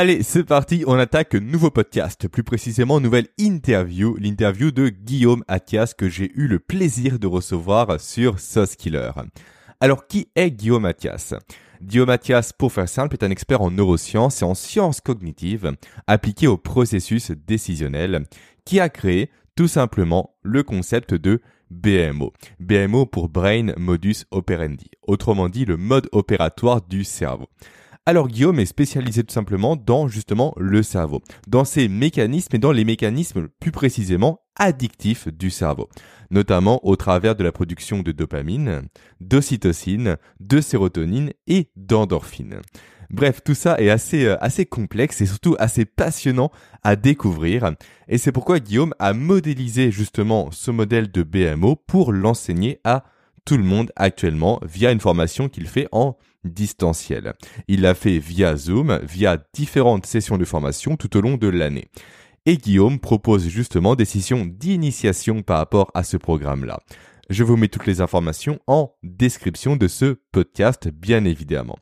Allez, c'est parti, on attaque nouveau podcast, plus précisément nouvelle interview, l'interview de Guillaume Athias que j'ai eu le plaisir de recevoir sur Sauce Killer. Alors qui est Guillaume Athias? Guillaume Athias, pour faire simple, est un expert en neurosciences et en sciences cognitives appliquées au processus décisionnel, qui a créé tout simplement le concept de BMO. BMO pour Brain Modus Operandi, autrement dit le mode opératoire du cerveau. Alors Guillaume est spécialisé tout simplement dans justement le cerveau, dans ses mécanismes et dans les mécanismes plus précisément addictifs du cerveau, notamment au travers de la production de dopamine, d'ocytocine, de sérotonine et d'endorphine. Bref, tout ça est assez, euh, assez complexe et surtout assez passionnant à découvrir. Et c'est pourquoi Guillaume a modélisé justement ce modèle de BMO pour l'enseigner à tout le monde actuellement via une formation qu'il fait en distanciel. Il l'a fait via Zoom, via différentes sessions de formation tout au long de l'année. Et Guillaume propose justement des sessions d'initiation par rapport à ce programme-là. Je vous mets toutes les informations en description de ce podcast, bien évidemment.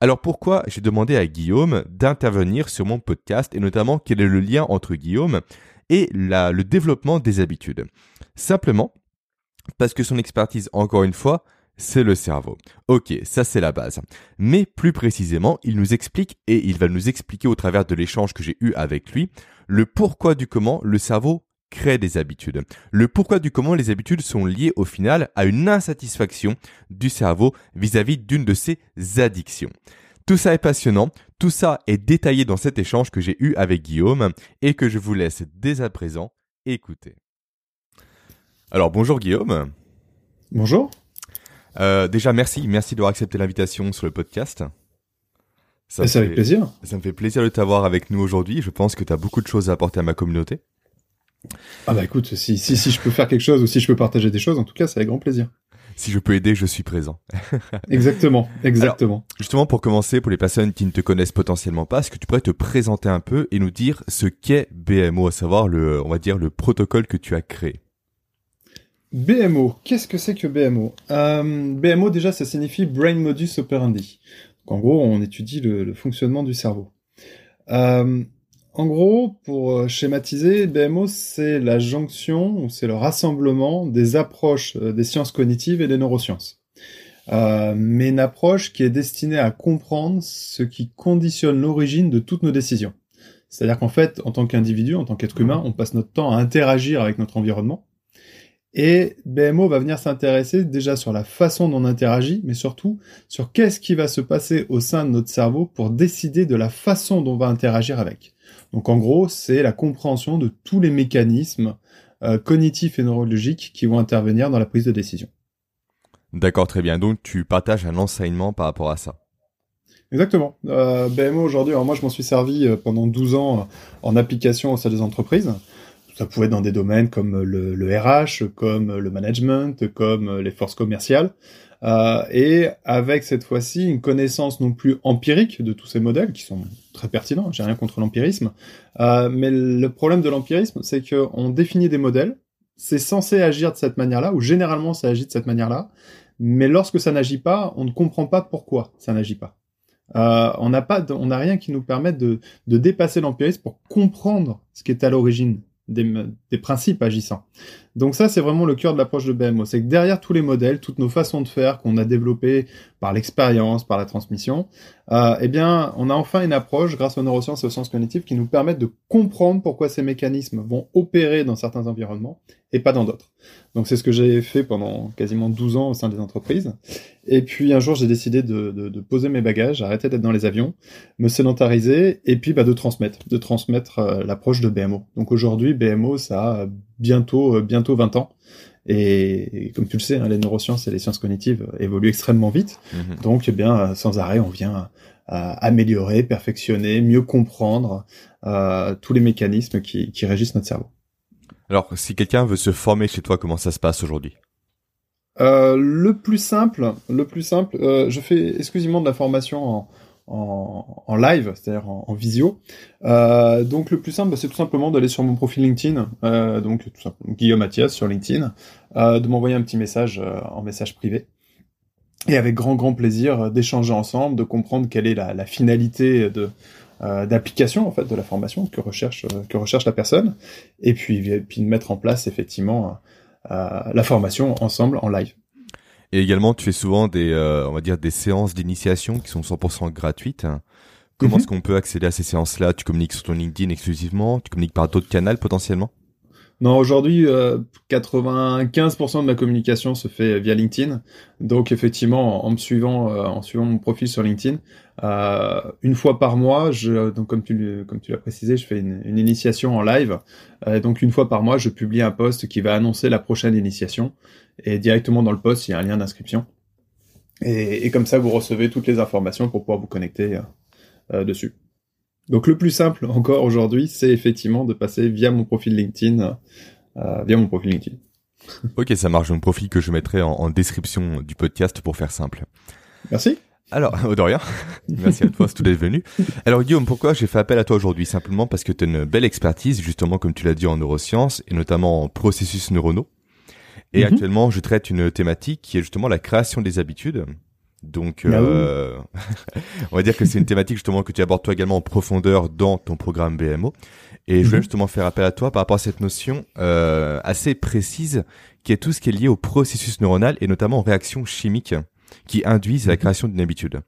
Alors pourquoi j'ai demandé à Guillaume d'intervenir sur mon podcast et notamment quel est le lien entre Guillaume et le développement des habitudes? Simplement parce que son expertise, encore une fois, c'est le cerveau. Ok, ça c'est la base. Mais plus précisément, il nous explique, et il va nous expliquer au travers de l'échange que j'ai eu avec lui, le pourquoi du comment le cerveau crée des habitudes. Le pourquoi du comment les habitudes sont liées au final à une insatisfaction du cerveau vis-à-vis d'une de ses addictions. Tout ça est passionnant, tout ça est détaillé dans cet échange que j'ai eu avec Guillaume et que je vous laisse dès à présent écouter. Alors bonjour Guillaume. Bonjour. Euh, déjà, merci, merci d'avoir accepté l'invitation sur le podcast. Ça c'est avec plaisir. Ça me fait plaisir de t'avoir avec nous aujourd'hui. Je pense que tu as beaucoup de choses à apporter à ma communauté. Ah bah écoute, si, si, si je peux faire quelque chose ou si je peux partager des choses, en tout cas, c'est avec grand plaisir. Si je peux aider, je suis présent. exactement, exactement. justement, pour commencer, pour les personnes qui ne te connaissent potentiellement pas, est-ce que tu pourrais te présenter un peu et nous dire ce qu'est BMO, à savoir le, on va dire, le protocole que tu as créé? BMO, qu'est-ce que c'est que BMO euh, BMO déjà ça signifie Brain Modus Operandi. Donc, en gros on étudie le, fonctionnement du cerveau. Euh, en gros, pour euh, schématiser, BMO c'est la jonction, c'est le rassemblement des approches des sciences cognitives et des neurosciences. mais une approche qui est destinée à comprendre ce qui conditionne l'origine de toutes nos décisions. C'est-à-dire qu'en fait, en tant qu'individu, en tant qu'être humain, on passe notre temps à interagir avec notre environnement et BMO va venir s'intéresser déjà sur la façon dont on interagit, mais surtout sur qu'est-ce qui va se passer au sein de notre cerveau pour décider de la façon dont on va interagir avec. Donc en gros, c'est la compréhension de tous les mécanismes euh, cognitifs et neurologiques qui vont intervenir dans la prise de décision. D'accord, très bien. Donc tu partages un enseignement par rapport à ça. Exactement. Euh, BMO aujourd'hui, alors moi je m'en suis servi euh, pendant 12 ans en application au sein des entreprises ça pouvait être dans des domaines comme le, le RH, comme le management, comme les forces commerciales. Euh, et avec cette fois-ci une connaissance non plus empirique de tous ces modèles qui sont très pertinents. J'ai rien contre l'empirisme, euh, mais le problème de l'empirisme, c'est qu'on définit des modèles, c'est censé agir de cette manière-là, ou généralement ça agit de cette manière-là, mais lorsque ça n'agit pas, on ne comprend pas pourquoi ça n'agit pas. Euh, on n'a pas, on n'a rien qui nous permette de, de dépasser l'empirisme pour comprendre ce qui est à l'origine des, principes agissants. Donc ça, c'est vraiment le cœur de l'approche de BMO. C'est que derrière tous les modèles, toutes nos façons de faire qu'on a développées par l'expérience, par la transmission, euh, eh bien, on a enfin une approche, grâce aux neurosciences et aux sciences cognitives, qui nous permettent de comprendre pourquoi ces mécanismes vont opérer dans certains environnements et pas dans d'autres. Donc c'est ce que j'ai fait pendant quasiment 12 ans au sein des entreprises. Et puis un jour, j'ai décidé de, de, poser mes bagages, arrêter d'être dans les avions, me sédentariser et puis bah, de transmettre, de transmettre euh, l'approche de BMO. Donc aujourd'hui, BMO, ça a bientôt, euh, bientôt 20 ans. Et, comme tu le sais, hein, les neurosciences et les sciences cognitives évoluent extrêmement vite. Mhm. Donc, eh bien, sans arrêt, on vient améliorer, perfectionner, mieux comprendre euh, tous les mécanismes qui, qui régissent notre cerveau. Alors, si quelqu'un veut se former chez toi, comment ça se passe aujourd'hui? Euh, Le plus simple, le plus simple, euh, je fais exclusivement de la formation en, en, en live, c'est-à-dire en, en, visio. Euh, donc le plus simple, bah, c'est tout simplement d'aller sur mon profil LinkedIn, euh, donc tout simplement Guillaume Mathias sur LinkedIn, euh, de m'envoyer un petit message euh, en message privé. Et avec grand grand plaisir d'échanger ensemble, de comprendre quelle est la, la finalité de, d'application en fait de la formation que recherche que recherche la personne, et puis puis de mettre en place effectivement la formation ensemble en live. Et également, tu fais souvent des, on va dire, des séances d'initiation qui sont 100% gratuites. Comment mhm. est-ce qu'on peut accéder à ces séances-là? Tu communiques sur ton LinkedIn exclusivement? Tu communiques par d'autres canaux potentiellement? Non, aujourd'hui, 95% euh, de ma communication se fait via LinkedIn. Donc, effectivement, en, me suivant, euh, en suivant mon profil sur LinkedIn, euh, une fois par mois, je, donc comme tu, comme tu l'as précisé, je fais une, initiation en live. donc, une fois par mois, je publie un post qui va annoncer la prochaine initiation. Et directement dans le post, il y a un lien d'inscription. Et, et, comme ça, vous recevez toutes les informations pour pouvoir vous connecter dessus. Donc le plus simple encore aujourd'hui, c'est effectivement de passer via mon profil LinkedIn, euh, via mon profil LinkedIn. ok, ça marche. Mon profil que je mettrai en, description du podcast pour faire simple. Merci. Alors, de rien. Merci à toi, c'est tout d'être venu. Alors, Guillaume, pourquoi j'ai fait appel à toi aujourd'hui? Simplement parce que tu as une belle expertise, justement, comme tu l'as dit, en neurosciences et notamment en processus neuronaux. Et mhm. actuellement, je traite une thématique qui est justement la création des habitudes. Donc, bah euh, on va dire que c'est une thématique justement que tu abordes toi également en profondeur dans ton programme BMO. Et je voulais mhm. justement faire appel à toi par rapport à cette notion euh, assez précise qui est tout ce qui est lié au processus neuronal et notamment aux réactions chimiques qui induisent la mhm. création d'une habitude.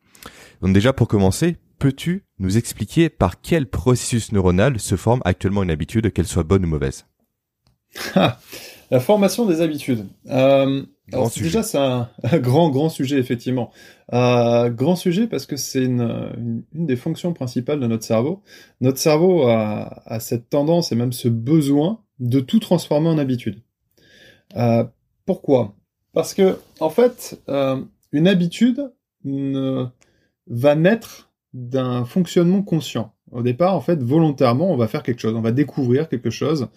Donc déjà pour commencer, peux-tu nous expliquer par quel processus neuronal se forme actuellement une habitude, qu'elle soit bonne ou mauvaise? La formation des habitudes. Euh, déjà, c'est un, grand, grand sujet, effectivement. Euh, grand sujet parce que c'est une, une, des fonctions principales de notre cerveau. Notre cerveau a, a, cette tendance et même ce besoin de tout transformer en habitude. Euh, pourquoi? Parce que, en fait, euh, une habitude ne, va naître d'un fonctionnement conscient. Au départ, en fait, volontairement, on va faire quelque chose, on va découvrir quelque chose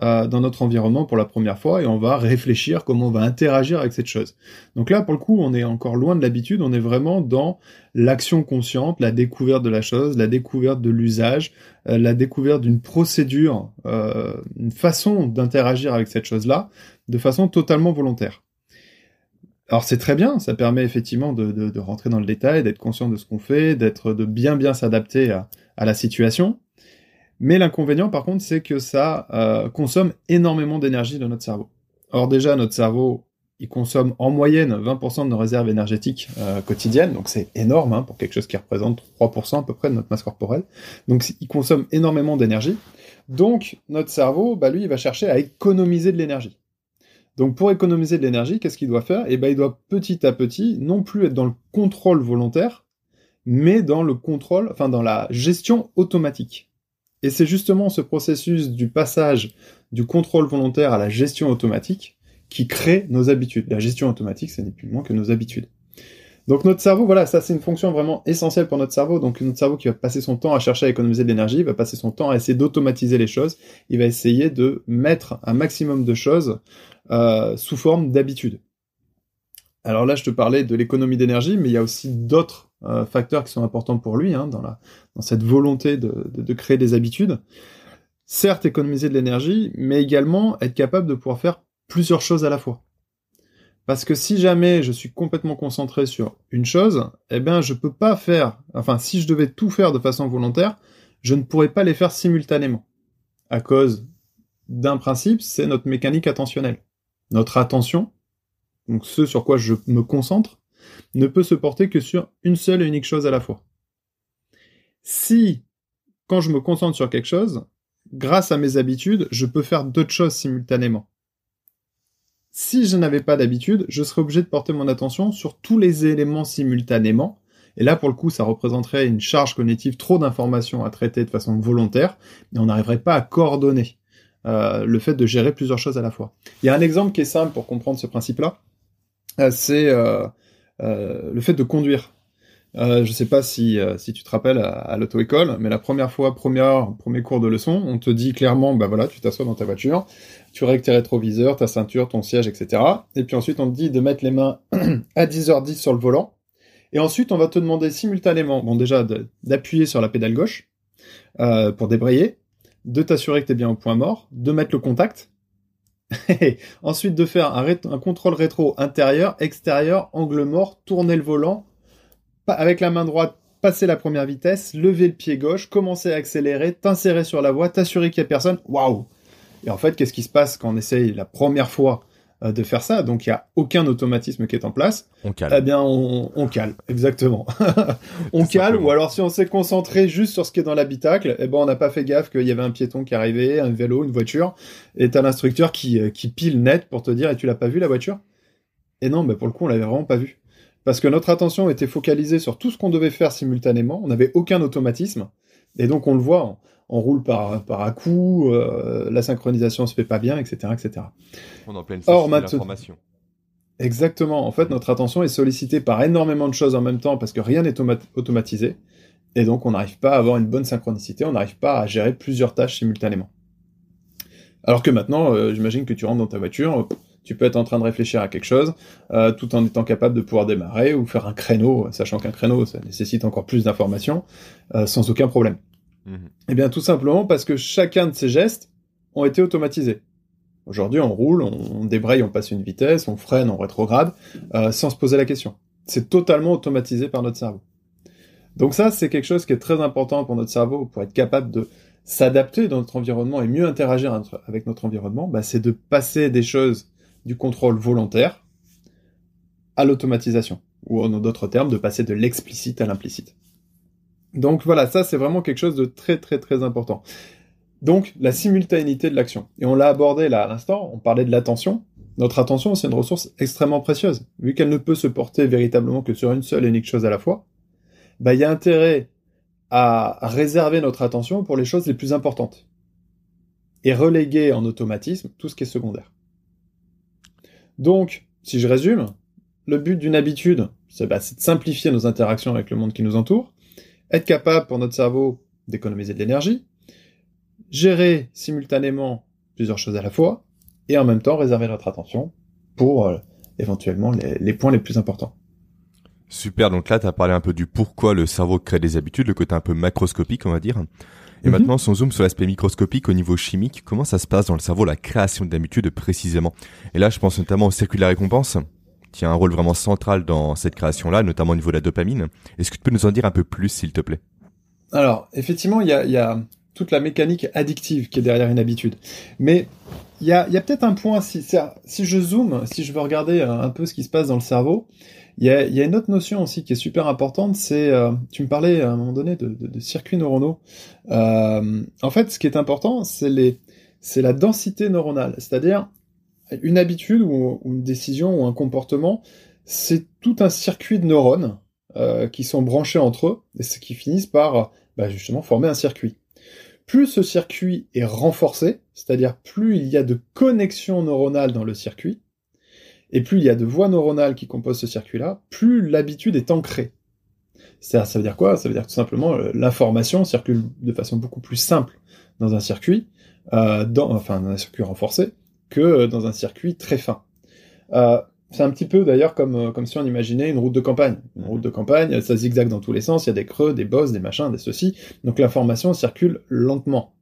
euh, dans notre environnement pour la première fois et on va réfléchir comment on va interagir avec cette chose. Donc là, pour le coup, on est encore loin de l'habitude, on est vraiment dans l'action consciente, la découverte de la chose, la découverte de l'usage, euh, la découverte d'une procédure, euh, une façon d'interagir avec cette chose-là de façon totalement volontaire. Alors c'est très bien, ça permet effectivement de, de, de rentrer dans le détail, d'être conscient de ce qu'on fait, d'être de bien bien s'adapter à, à la situation. Mais l'inconvénient, par contre, c'est que ça euh, consomme énormément d'énergie de notre cerveau. Or déjà, notre cerveau, il consomme en moyenne 20% de nos réserves énergétiques euh, quotidiennes, donc c'est énorme hein, pour quelque chose qui représente 3% à peu près de notre masse corporelle. Donc il consomme énormément d'énergie. Donc notre cerveau, bah, lui, il va chercher à économiser de l'énergie. Donc pour économiser de l'énergie, qu'est-ce qu'il doit faire? Eh ben, il doit petit à petit non plus être dans le contrôle volontaire, mais dans le contrôle, enfin dans la gestion automatique. Et c'est justement ce processus du passage du contrôle volontaire à la gestion automatique qui crée nos habitudes. La gestion automatique, ce n'est plus moins que nos habitudes. Donc notre cerveau, voilà, ça c'est une fonction vraiment essentielle pour notre cerveau. Donc notre cerveau qui va passer son temps à chercher à économiser de l'énergie, va passer son temps à essayer d'automatiser les choses. Il va essayer de mettre un maximum de choses euh, sous forme d'habitudes. Alors là, je te parlais de l'économie d'énergie, mais il y a aussi d'autres euh, facteurs qui sont importants pour lui hein, dans, cette volonté de, de, de créer des habitudes. Certes, économiser de l'énergie, mais également être capable de pouvoir faire plusieurs choses à la fois. Parce que si jamais je suis complètement concentré sur une chose, eh bien, je peux pas faire, enfin, si je devais tout faire de façon volontaire, je ne pourrais pas les faire simultanément. À cause d'un principe, c'est notre mécanique attentionnelle. Notre attention donc ce sur quoi je me concentre, ne peut se porter que sur une seule et unique chose à la fois. Si, quand je me concentre sur quelque chose, grâce à mes habitudes, je peux faire d'autres choses simultanément. Si je n'avais pas d'habitude, je serais obligé de porter mon attention sur tous les éléments simultanément, et là, pour le coup, ça représenterait une charge cognitive, trop d'informations à traiter de façon volontaire, et on n'arriverait pas à coordonner euh, le fait de gérer plusieurs choses à la fois. Il y a un exemple qui est simple pour comprendre ce principe-là. Euh, c'est euh, le fait de conduire. Euh, je sais pas si, si tu te rappelles à, l'auto-école, mais la première fois, première, premier cours de leçon, on te dit clairement, bah voilà, tu t'assois dans ta voiture, tu règles tes rétroviseurs, ta ceinture, ton siège, etc. Et puis ensuite, on te dit de mettre les mains à 10h10 sur le volant. Et ensuite, on va te demander simultanément, bon déjà, d'appuyer sur la pédale gauche euh, pour débrayer, de t'assurer que tu es bien au point mort, de mettre le contact, Ensuite de faire un, un, contrôle rétro intérieur, extérieur, angle mort, tourner le volant, avec la main droite passer la première vitesse, lever le pied gauche, commencer à accélérer, t'insérer sur la voie, t'assurer qu'il y a personne. Waouh Et en fait, qu'est-ce qui se passe quand on essaye la première fois euh, de faire ça Donc il y a aucun automatisme qui est en place. On cale. Eh bien, on, on cale, exactement. on cale, ou alors si on s'est concentré juste sur ce qui est dans l'habitacle, eh ben on n'a pas fait gaffe qu'il y avait un piéton qui arrivait, un vélo, une voiture, et t'as l'instructeur qui, euh, qui pile net pour te dire, et tu l'as pas vu la voiture? Et non, mais pour le coup, on l'avait vraiment pas vu. Parce que notre attention était focalisée sur tout ce qu'on devait faire simultanément, on n'avait aucun automatisme, et donc on le voit, on, roule par, par à coup, euh, la synchronisation se fait pas bien, etc., etc. On est en pleine Or, d'information. Exactement. En fait, notre attention est sollicitée par énormément de choses en même temps parce que rien n'est automa- automatisé. Et donc, on n'arrive pas à avoir une bonne synchronicité, on n'arrive pas à gérer plusieurs tâches simultanément. Alors que maintenant, euh, j'imagine que tu rentres dans ta voiture, tu peux être en train de réfléchir à quelque chose, euh, tout en étant capable de pouvoir démarrer ou faire un créneau, sachant qu'un créneau, ça nécessite encore plus d'informations, sans aucun problème. Mhm. Eh bien, tout simplement parce que chacun de ces gestes ont été automatisés. Aujourd'hui, on roule, on, débraye, on passe une vitesse, on freine, on rétrograde, euh, sans se poser la question. C'est totalement automatisé par notre cerveau. Donc ça, c'est quelque chose qui est très important pour notre cerveau, pour être capable de s'adapter dans notre environnement et mieux interagir avec notre environnement, bah, c'est de passer des choses du contrôle volontaire à l'automatisation, ou en d'autres termes, de passer de l'explicite à l'implicite. Donc voilà, ça c'est vraiment quelque chose de très très très important. Donc la simultanéité de l'action. Et on l'a abordé là à l'instant, on parlait de l'attention. Notre attention, c'est une ressource extrêmement précieuse. Vu qu'elle ne peut se porter véritablement que sur une seule et unique chose à la fois, bah il y a intérêt à réserver notre attention pour les choses les plus importantes. Et reléguer en automatisme tout ce qui est secondaire. Donc, si je résume, le but d'une habitude, c'est bah, de simplifier nos interactions avec le monde qui nous entoure, être capable pour notre cerveau d'économiser de l'énergie, gérer simultanément plusieurs choses à la fois, et en même temps réserver notre attention pour euh, éventuellement les, les points les plus importants. Super, donc là, tu as parlé un peu du pourquoi le cerveau crée des habitudes, le côté un peu macroscopique, on va dire. Et Mhm. maintenant, si on zoome sur l'aspect microscopique au niveau chimique, comment ça se passe dans le cerveau, la création d'habitudes précisément? Et là, je pense notamment au circuit de la récompense, qui a un rôle vraiment central dans cette création-là, notamment au niveau de la dopamine. Est-ce que tu peux nous en dire un peu plus, s'il te plaît? Alors, effectivement, il y a, toute la mécanique addictive qui est derrière une habitude. Mais il y a, peut-être un point, si, si- je zoome, si je veux regarder un, un peu ce qui se passe dans le cerveau, il y a, une autre notion aussi qui est super importante, c'est, euh, tu me parlais à un moment donné de, circuits neuronaux. Euh, en fait, ce qui est important, c'est c'est la densité neuronale, c'est-à-dire une habitude ou, une décision ou un comportement, c'est tout un circuit de neurones euh, qui sont branchés entre eux et qui finissent par bah, justement former un circuit. Plus ce circuit est renforcé, c'est-à-dire plus il y a de connexions neuronales dans le circuit, et plus il y a de voies neuronales qui composent ce circuit-là, plus l'habitude est ancrée. Ça, ça veut dire quoi? Ça veut dire tout simplement euh, l'information circule de façon beaucoup plus simple dans un circuit, euh, dans, enfin dans un circuit renforcé, que euh, dans un circuit très fin. Euh, c'est un petit peu d'ailleurs comme, euh, comme si on imaginait une route de campagne. Une route de campagne, ça zigzague dans tous les sens, il y a des creux, des bosses, des machins, des ceci. Donc l'information circule lentement.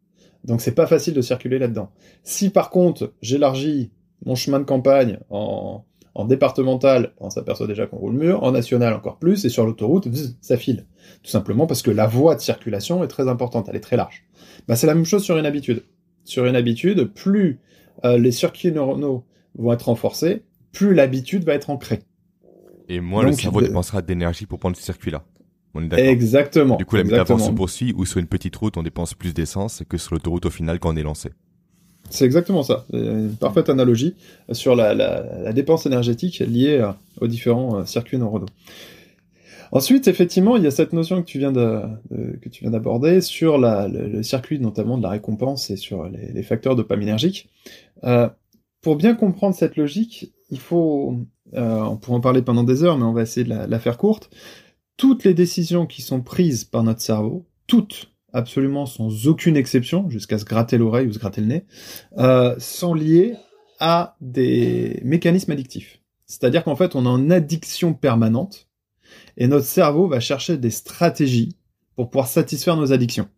Donc c'est pas facile de circuler là-dedans. Si par contre j'élargis mon chemin de campagne en, en départemental, on s'aperçoit déjà qu'on roule mûr, en national encore plus, et sur l'autoroute, ça file. Tout simplement parce que la voie de circulation est très importante, elle est très large. Bah, c'est la même chose sur une habitude. Sur une habitude, plus euh, les circuits neuronaux vont être renforcés, plus l'habitude va être ancrée. Et moins le cerveau de- dépensera d'énergie pour prendre ce circuit-là. On est d'accord Exactement. Du coup, la métaphore se poursuit, ou sur une petite route, on dépense plus d'essence que sur l'autoroute au final quand on est lancé. C'est exactement ça. Une parfaite analogie sur la, la- la dépense énergétique liée euh, aux différents euh, circuits neuronaux. Ensuite, effectivement, il y a cette notion que tu viens de, que tu viens d'aborder sur la- le, le circuit notamment de la récompense et sur les, les facteurs dopaminergiques. Euh, pour bien comprendre cette logique, il faut, euh, on pourrait en parler pendant des heures, mais on va essayer de la, la faire courte. Toutes les décisions qui sont prises par notre cerveau, toutes, absolument sans aucune exception, jusqu'à se gratter l'oreille ou se gratter le nez, euh, sont liées à des mécanismes addictifs. C'est-à-dire qu'en fait, on est en addiction permanente et notre cerveau va chercher des stratégies pour pouvoir satisfaire nos addictions.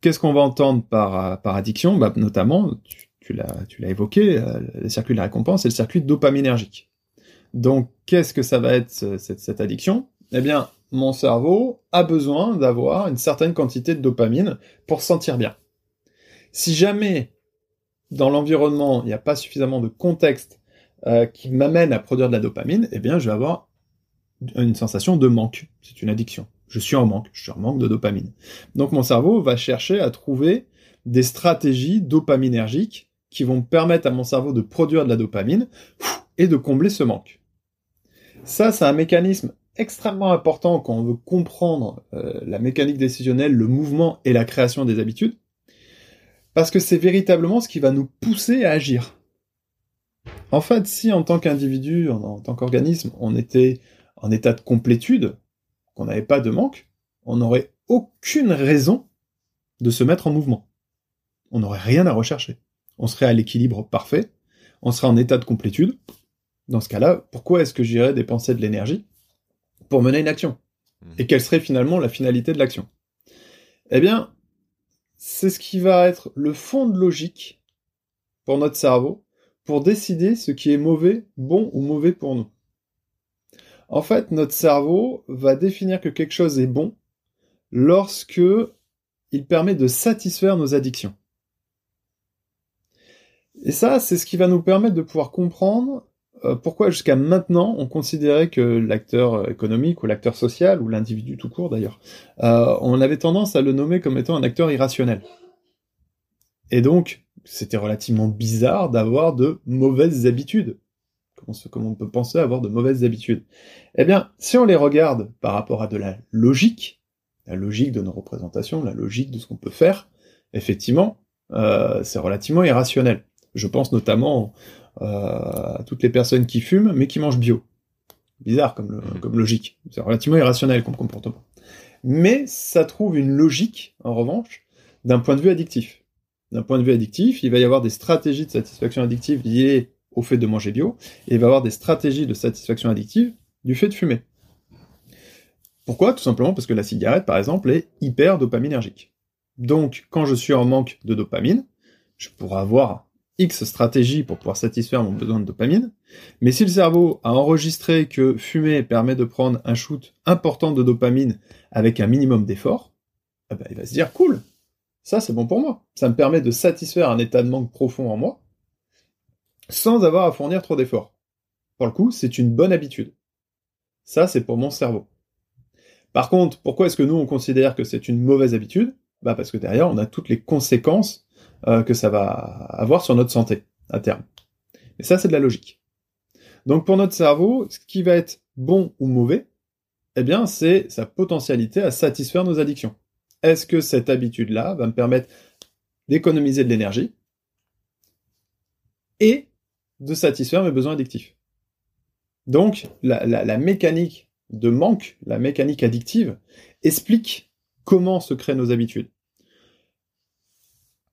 Qu'est-ce qu'on va entendre par, euh, par addiction? Bah, Notamment, tu, tu l'as évoqué, euh, le circuit de la récompense et le circuit dopaminergique. Donc, qu'est-ce que ça va être ce- cette, cette addiction? Eh bien, mon cerveau a besoin d'avoir une certaine quantité de dopamine pour se sentir bien. Si jamais dans l'environnement il n'y a pas suffisamment de contexte euh, qui m'amène à produire de la dopamine, eh bien je vais avoir une sensation de manque. C'est une addiction. Je suis en manque, je suis en manque de dopamine. Donc mon cerveau va chercher à trouver des stratégies dopaminergiques qui vont permettre à mon cerveau de produire de la dopamine et de combler ce manque. Ça, c'est un mécanisme extrêmement important quand on veut comprendre euh, la mécanique décisionnelle, le mouvement et la création des habitudes, parce que c'est véritablement ce qui va nous pousser à agir. En fait, si en tant qu'individu, en, tant qu'organisme, on était en état de complétude, qu'on n'avait pas de manque, on n'aurait aucune raison de se mettre en mouvement. On n'aurait rien à rechercher. On serait à l'équilibre parfait, on serait en état de complétude. Dans ce cas-là, pourquoi est-ce que j'irais dépenser de l'énergie pour mener une action? Hmm. Et quelle serait finalement la finalité de l'action? Eh bien, c'est ce qui va être le fond de logique pour notre cerveau pour décider ce qui est mauvais, bon ou mauvais pour nous. En fait, notre cerveau va définir que quelque chose est bon lorsque il permet de satisfaire nos addictions. Et ça, c'est ce qui va nous permettre de pouvoir comprendre euh, pourquoi jusqu'à maintenant on considérait que l'acteur économique ou l'acteur social ou l'individu tout court d'ailleurs, euh, on avait tendance à le nommer comme étant un acteur irrationnel. Et donc c'était relativement bizarre d'avoir de mauvaises habitudes. Comment, on peut penser avoir de mauvaises habitudes Eh bien, si on les regarde par rapport à de la logique, la logique de nos représentations, la logique de ce qu'on peut faire, effectivement, euh, c'est relativement irrationnel. Je pense notamment euh, à toutes les personnes qui fument mais qui mangent bio. Bizarre comme, mhm. comme logique. C'est relativement irrationnel comme comportement. Mais ça trouve une logique, en revanche, d'un point de vue addictif. D'un point de vue addictif, il va y avoir des stratégies de satisfaction addictive liées au fait de manger bio, et il va avoir des stratégies de satisfaction addictive du fait de fumer. Pourquoi? Tout simplement parce que la cigarette, par exemple, est hyper dopaminergique. Donc, quand je suis en manque de dopamine, je pourrais avoir X stratégies pour pouvoir satisfaire mon besoin de dopamine, mais si le cerveau a enregistré que fumer permet de prendre un shoot important de dopamine avec un minimum d'effort, eh ben, il va se dire cool, ça c'est bon pour moi, ça me permet de satisfaire un état de manque profond en moi, sans avoir à fournir trop d'efforts. Pour le coup, c'est une bonne habitude. Ça, c'est pour mon cerveau. Par contre, pourquoi est-ce que nous, on considère que c'est une mauvaise habitude? Bah Parce que derrière, on a toutes les conséquences euh, que ça va avoir sur notre santé à terme. Et ça, c'est de la logique. Donc pour notre cerveau, ce qui va être bon ou mauvais, eh bien, c'est sa potentialité à satisfaire nos addictions. Est-ce que cette habitude-là va me permettre d'économiser de l'énergie? Et de satisfaire mes besoins addictifs Donc, la, mécanique de manque, la mécanique addictive, explique comment se créent nos habitudes.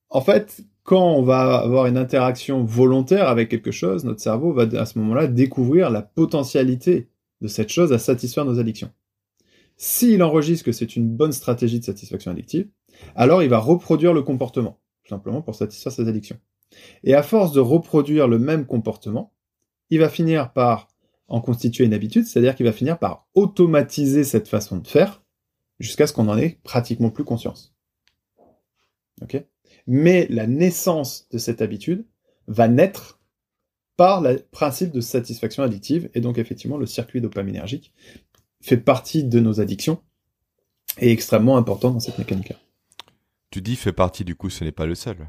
En fait, quand on va avoir une interaction volontaire avec quelque chose, notre cerveau va à ce moment-là découvrir la potentialité de cette chose à satisfaire nos addictions. S'il enregistre que c'est une bonne stratégie de satisfaction addictive, alors il va reproduire le comportement, tout simplement pour satisfaire ses addictions. Et à force de reproduire le même comportement, il va finir par en constituer une habitude, c'est-à-dire qu'il va finir par automatiser cette façon de faire jusqu'à ce qu'on en ait pratiquement plus conscience. Mais la naissance de cette habitude va naître par le principe de satisfaction addictive, et donc effectivement le circuit dopaminergique fait partie de nos addictions et est extrêmement important dans cette mécanique-là. Tu dis fait partie, du coup ce n'est pas le seul.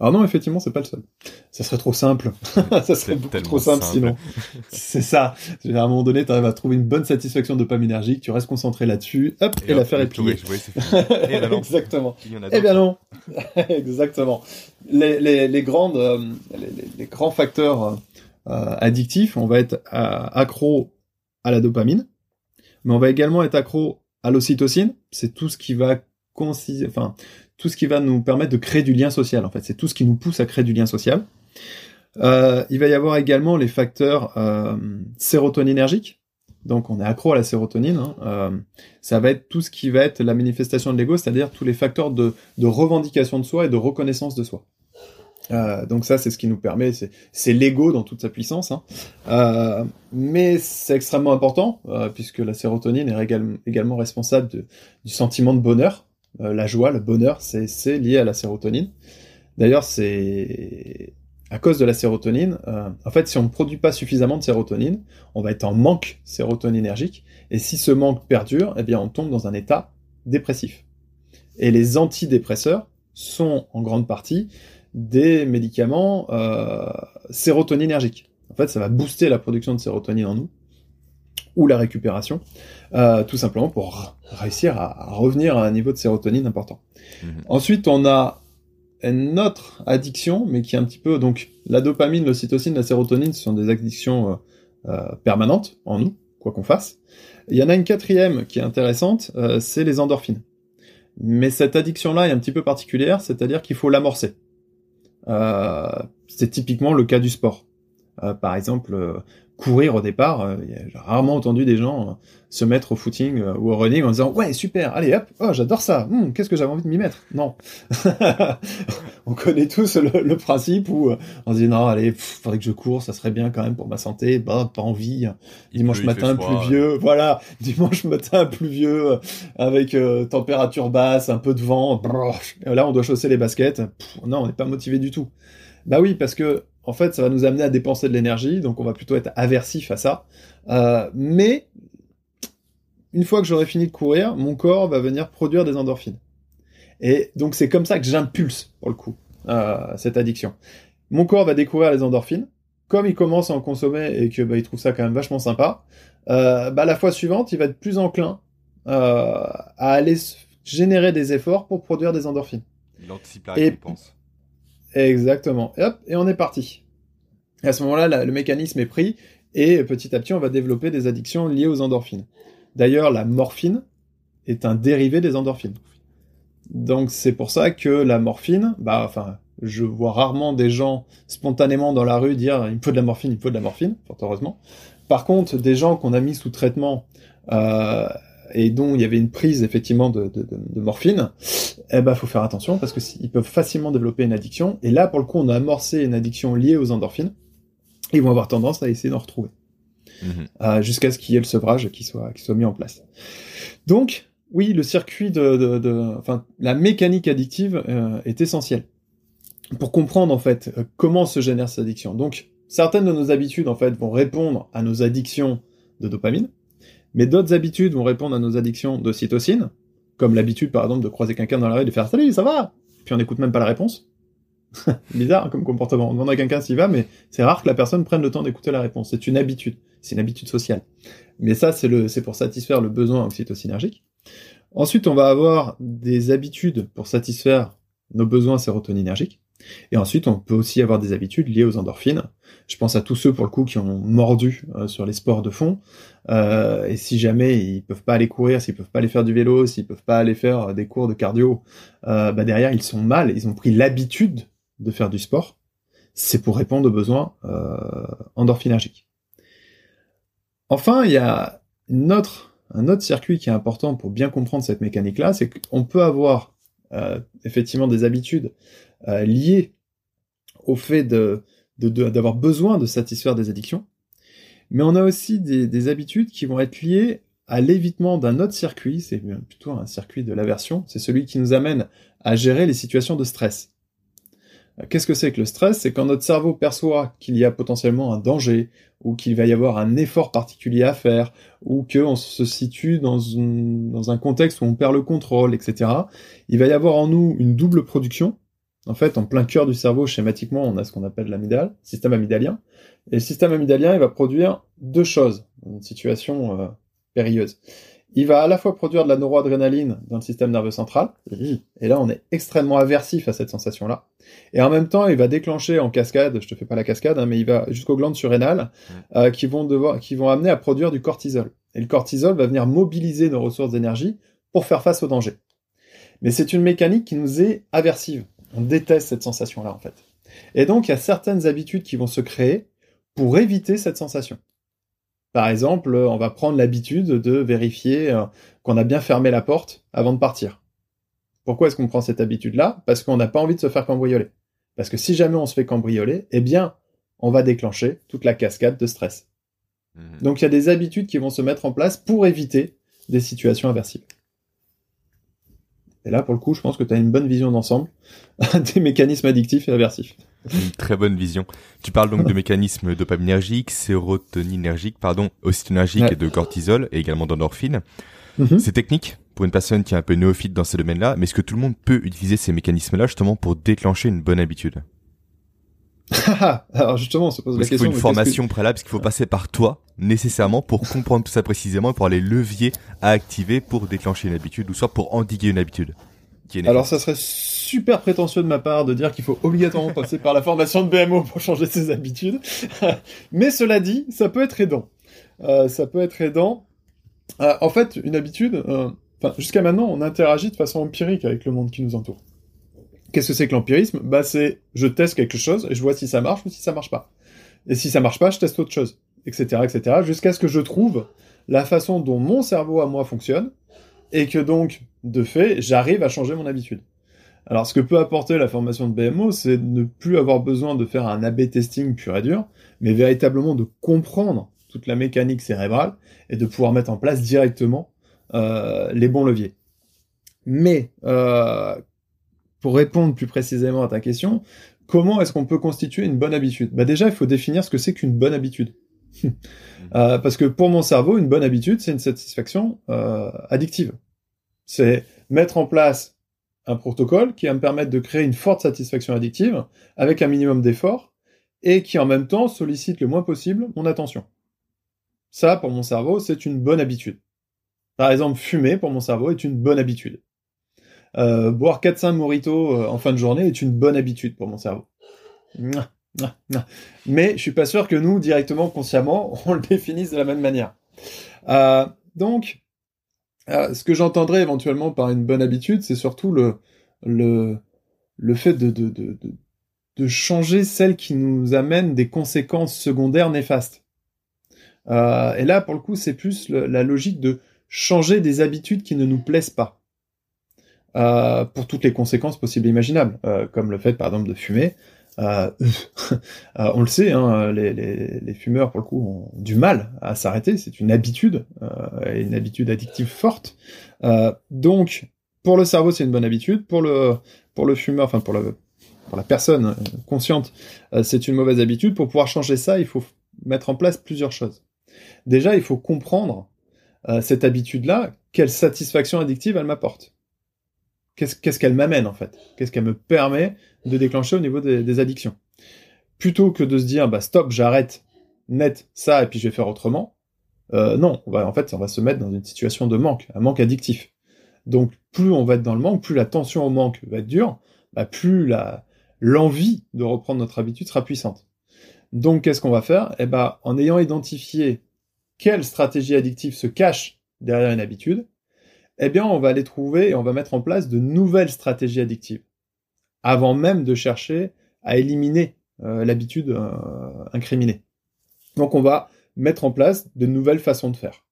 Alors non, effectivement, c'est pas le seul. Ça serait trop simple. ça serait beaucoup trop simple, sinon. c'est ça. À un moment donné, tu arrives à trouver une bonne satisfaction dopaminergique, tu restes concentré là-dessus, hop, et, l'affaire est pliée. Exactement. Eh bien non. Exactement. Les, les, les grandes, euh, les, les, grands facteurs euh, addictifs, on va être euh, accro à la dopamine, mais on va également être accro à l'ocytocine. C'est tout ce qui va enfin, tout ce qui va nous permettre de créer du lien social. En fait, c'est tout ce qui nous pousse à créer du lien social. Euh, il va y avoir également les facteurs euh, sérotoninergiques. Donc, on est accro à la sérotonine. Hein. Euh, ça va être tout ce qui va être la manifestation de l'ego, c'est-à-dire tous les facteurs de, revendication de soi et de reconnaissance de soi. Donc ça, c'est ce qui nous permet, c'est l'ego dans toute sa puissance. Hein. Mais c'est extrêmement important, puisque la sérotonine est également responsable du sentiment de bonheur. Euh, la joie, le bonheur, c'est lié à la sérotonine. D'ailleurs, c'est à cause de la sérotonine. Euh, en fait, si on ne produit pas suffisamment de sérotonine, on va être en manque sérotoninergique. Et si ce manque perdure, eh bien, on tombe dans un état dépressif. Et les antidépresseurs sont en grande partie des médicaments euh, sérotoninergiques. En fait, ça va booster la production de sérotonine en nous, ou la récupération, euh, tout simplement pour réussir à, revenir à un niveau de sérotonine important. Mhm. Ensuite, on a une autre addiction, mais qui est un petit peu... Donc, la dopamine, l'ocytocine, la sérotonine, ce sont des addictions euh, euh permanentes en nous, quoi qu'on fasse. Il y en a une quatrième qui est intéressante, euh, c'est les endorphines. Mais cette addiction-là est un petit peu particulière, c'est-à-dire qu'il faut l'amorcer. Euh, c'est typiquement le cas du sport. Euh, par exemple, euh, courir au départ, euh, j'ai rarement entendu des gens euh, se mettre au footing euh, ou au running en disant ouais super, allez hop, oh j'adore ça, hum, qu'est-ce que j'avais envie de m'y mettre? Non, on connaît tous le, principe où on se dit non allez, faudrait que je cours, ça serait bien quand même pour ma santé, bah pas envie. dimanche matin pluvieux, voilà, dimanche matin pluvieux avec température basse, un peu de vent, là on doit chausser les baskets. non, on n'est pas motivé du tout. Bah oui, parce que en fait, ça va nous amener à dépenser de l'énergie, donc on va plutôt être aversif à ça. Euh, mais une fois que j'aurai fini de courir, mon corps va venir produire des endorphines. Et donc c'est comme ça que j'impulse, pour le coup, euh, cette addiction. Mon corps va découvrir les endorphines. Comme il commence à en consommer et que bah, il trouve ça quand même vachement sympa, euh, bah, la fois suivante, il va être plus enclin à aller générer des efforts pour produire des endorphines. Il anticipe la récompense. Exactement. Et hop, et on est parti. à ce moment-là, le mécanisme est pris et petit à petit, on va développer des addictions liées aux endorphines. D'ailleurs, la morphine est un dérivé des endorphines. Donc c'est pour ça que la morphine, bah enfin, je vois rarement des gens spontanément dans la rue dire il me faut de la morphine, il me faut de la morphine, fort heureusement. Par contre, des gens qu'on a mis sous traitement euh, et dont il y avait une prise effectivement de, de, de morphine, eh ben faut faire attention parce que ils peuvent facilement développer une addiction. Et là, pour le coup, on a amorcé une addiction liée aux endorphines. Ils vont avoir tendance à essayer d'en retrouver mhm. euh, jusqu'à ce qu'il y ait le sevrage qui soit qui soit mis en place. Donc oui, le circuit de, de, enfin la mécanique addictive euh, est essentielle pour comprendre en fait euh, comment se génère cette addiction. Donc certaines de nos habitudes en fait vont répondre à nos addictions de dopamine mais d'autres habitudes vont répondre à nos addictions d'ocytocine, comme l'habitude par exemple de croiser quelqu'un dans la rue et de faire salut, ça va? Puis on n'écoute même pas la réponse. Bizarre comme comportement. On demande à quelqu'un s'il va, mais c'est rare que la personne prenne le temps d'écouter la réponse. C'est une habitude. C'est une habitude sociale. Mais ça, c'est c'est pour satisfaire le besoin oxytocinergique. Ensuite, on va avoir des habitudes pour satisfaire nos besoins sérotoninergiques. Et ensuite, on peut aussi avoir des habitudes liées aux endorphines. Je pense à tous ceux, pour le coup, qui ont mordu euh, sur les sports de fond. Euh, et si jamais ils peuvent pas aller courir, s'ils peuvent pas aller faire du vélo, s'ils peuvent pas aller faire des cours de cardio, euh, bah derrière, ils sont mal. Ils ont pris l'habitude de faire du sport. C'est pour répondre aux besoins endorphinergiques. Enfin, il y a une autre, un autre circuit qui est important pour bien comprendre cette mécanique-là, c'est qu'on peut avoir effectivement des habitudes euh, lié au fait de, d'avoir besoin de satisfaire des addictions, mais on a aussi des, habitudes qui vont être liées à l'évitement d'un autre circuit, c'est plutôt un circuit de l'aversion, c'est celui qui nous amène à gérer les situations de stress. Euh, qu'est-ce que c'est que le stress? C'est quand notre cerveau perçoit qu'il y a potentiellement un danger, ou qu'il va y avoir un effort particulier à faire, ou qu'on se situe dans, dans un contexte où on perd le contrôle, etc. Il va y avoir en nous une double production, en fait, en plein cœur du cerveau, schématiquement, on a ce qu'on appelle l'amygdale, système amygdalien. Et le système amygdalien, il va produire deux choses dans une situation euh, périlleuse. Il va à la fois produire de la noradrénaline dans le système nerveux central, et là on est extrêmement aversif à cette sensation-là. Et en même temps, il va déclencher en cascade, je te fais pas la cascade, hein, mais il va jusqu'aux glandes surrénales, euh, qui vont devoir, qui vont amener à produire du cortisol. Et le cortisol va venir mobiliser nos ressources d'énergie pour faire face au danger. Mais c'est une mécanique qui nous est aversive. On déteste cette sensation-là, en fait. Et donc, il y a certaines habitudes qui vont se créer pour éviter cette sensation. Par exemple, on va prendre l'habitude de vérifier euh, qu'on a bien fermé la porte avant de partir. Pourquoi est-ce qu'on prend cette habitude-là? Parce qu'on n'a pas envie de se faire cambrioler. Parce que si jamais on se fait cambrioler, eh bien, on va déclencher toute la cascade de stress. Mhm. Donc il y a des habitudes qui vont se mettre en place pour éviter des situations aversives. Et là, pour le coup, je pense que tu as une bonne vision d'ensemble des mécanismes addictifs et aversifs. Une très bonne vision. Tu parles donc de mécanismes dopaminergiques, sérotoninergiques, pardon, ocytonergiques et de cortisol et également d'endorphine. Mhm. C'est technique pour une personne qui est un peu néophyte dans ces domaines-là, mais est-ce que tout le monde peut utiliser ces mécanismes-là justement pour déclencher une bonne habitude? Alors justement, on se pose la question. Il faut une formation préalable, parce qu'il faut passer par toi nécessairement pour comprendre tout ça précisément et pour les leviers à activer pour déclencher une habitude ou soit pour endiguer une habitude. Alors ça serait super prétentieux de ma part de dire qu'il faut obligatoirement passer par la formation de BMO pour changer ses habitudes. Mais cela dit, ça peut être aidant. Euh, ça peut être aidant. Euh, en fait, une habitude, euh, jusqu'à maintenant, on interagit de façon empirique avec le monde qui nous entoure. Qu'est-ce que c'est que l'empirisme? Bah c'est je teste quelque chose et je vois si ça marche ou si ça marche pas. Et si ça marche pas, je teste autre chose, etc., etc., jusqu'à ce que je trouve la façon dont mon cerveau à moi fonctionne et que donc, de fait, j'arrive à changer mon habitude. Alors, ce que peut apporter la formation de BMO, c'est ne plus avoir besoin de faire un A-B testing pur et dur, mais véritablement de comprendre toute la mécanique cérébrale et de pouvoir mettre en place directement euh, les bons leviers. Mais euh, pour répondre plus précisément à ta question, comment est-ce qu'on peut constituer une bonne habitude? Bah déjà, il faut définir ce que c'est qu'une bonne habitude. euh, parce que pour mon cerveau, une bonne habitude, c'est une satisfaction euh, addictive. C'est mettre en place un protocole qui va me permettre de créer une forte satisfaction addictive avec un minimum d'effort et qui en même temps sollicite le moins possible mon attention. Ça, pour mon cerveau, c'est une bonne habitude. Par exemple, fumer, pour mon cerveau, est une bonne habitude. Euh, boire 4-5 moritos euh, en fin de journée est une bonne habitude pour mon cerveau. Mais je suis pas sûr que nous, directement, consciemment, on le définisse de la même manière. Euh, donc, ce que j'entendrais éventuellement par une bonne habitude, c'est surtout le, le, le fait de, de, de, de, changer celle qui nous amène des conséquences secondaires néfastes. et là, pour le coup, c'est plus la logique de changer des habitudes qui ne nous plaisent pas. Euh, pour toutes les conséquences possibles et imaginables, euh, comme le fait par exemple de fumer. Euh, on le sait, hein, les, fumeurs pour le coup ont du mal à s'arrêter, c'est une habitude, une habitude addictive forte. donc pour le cerveau c'est une bonne habitude, pour le pour le fumeur, enfin pour le pour la personne consciente, c'est une mauvaise habitude. Pour pouvoir changer ça, il faut mettre en place plusieurs choses. Déjà, il faut comprendre cette habitude-là, quelle satisfaction addictive elle m'apporte qu'est-ce qu'elle m'amène en fait? Qu'est-ce qu'elle me permet de déclencher au niveau des, addictions? Plutôt que de se dire bah stop, j'arrête net ça et puis je vais faire autrement. Euh, non, en fait, on va se mettre dans une situation de manque, un manque addictif. Donc plus on va être dans le manque, plus la tension au manque va être dure, bah, plus l'envie de reprendre notre habitude sera puissante. Donc qu'est-ce qu'on va faire? Eh ben, en ayant identifié quelle stratégie addictive se cache derrière une habitude, eh bien, on va aller trouver et on va mettre en place de nouvelles stratégies addictives, avant même de chercher à éliminer euh, l'habitude euh, incriminée. Donc, on va mettre en place de nouvelles façons de faire.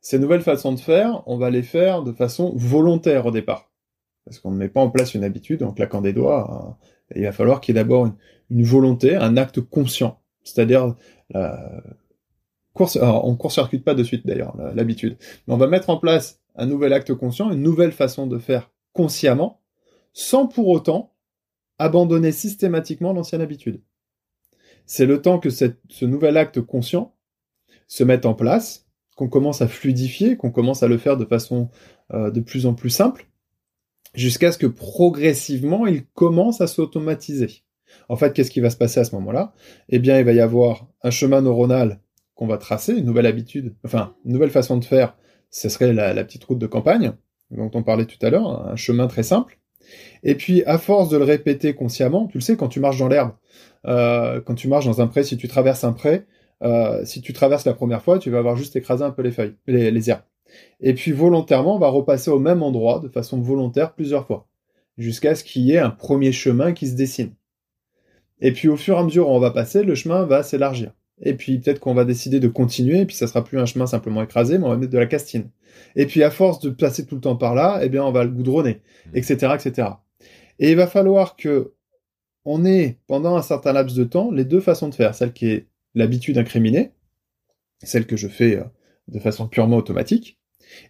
Ces nouvelles façons de faire, on va les faire de façon volontaire au départ. Parce qu'on ne met pas en place une habitude en claquant des doigts. Hein. Il va falloir qu'il y ait d'abord une, volonté, un acte conscient. C'est-à-dire, la course, court-circuite pas de suite d'ailleurs, l'habitude. Mais on va mettre en place un nouvel acte conscient, une nouvelle façon de faire consciemment, sans pour autant abandonner systématiquement l'ancienne habitude. C'est le temps que ce nouvel acte conscient se mette en place, qu'on commence à fluidifier, qu'on commence à le faire de façon euh, de plus en plus simple, jusqu'à ce que progressivement il commence à s'automatiser. En fait, qu'est-ce qui va se passer à ce moment-là? Eh bien, il va y avoir un chemin neuronal qu'on va tracer, une nouvelle habitude, enfin, une nouvelle façon de faire ce serait la, petite route de campagne dont on parlait tout à l'heure, un chemin très simple. Et puis, à force de le répéter consciemment, tu le sais, quand tu marches dans l'herbe, euh, quand tu marches dans un pré, si tu traverses un pré, euh, si tu traverses la première fois, tu vas avoir juste écrasé un peu les feuilles, les, les herbes. Et puis, volontairement, on va repasser au même endroit, de façon volontaire, plusieurs fois, jusqu'à ce qu'il y ait un premier chemin qui se dessine. Et puis, au fur et à mesure où on va passer, le chemin va s'élargir. Et puis peut-être qu'on va décider de continuer, et puis ça sera plus un chemin simplement écrasé, mais on va mettre de la castine. Et puis à force de passer tout le temps par là, eh bien on va le goudronner, etc., etc. Et il va falloir que on est pendant un certain laps de temps les deux façons de faire, celle qui est l'habitude incriminée, celle que je fais euh, de façon purement automatique,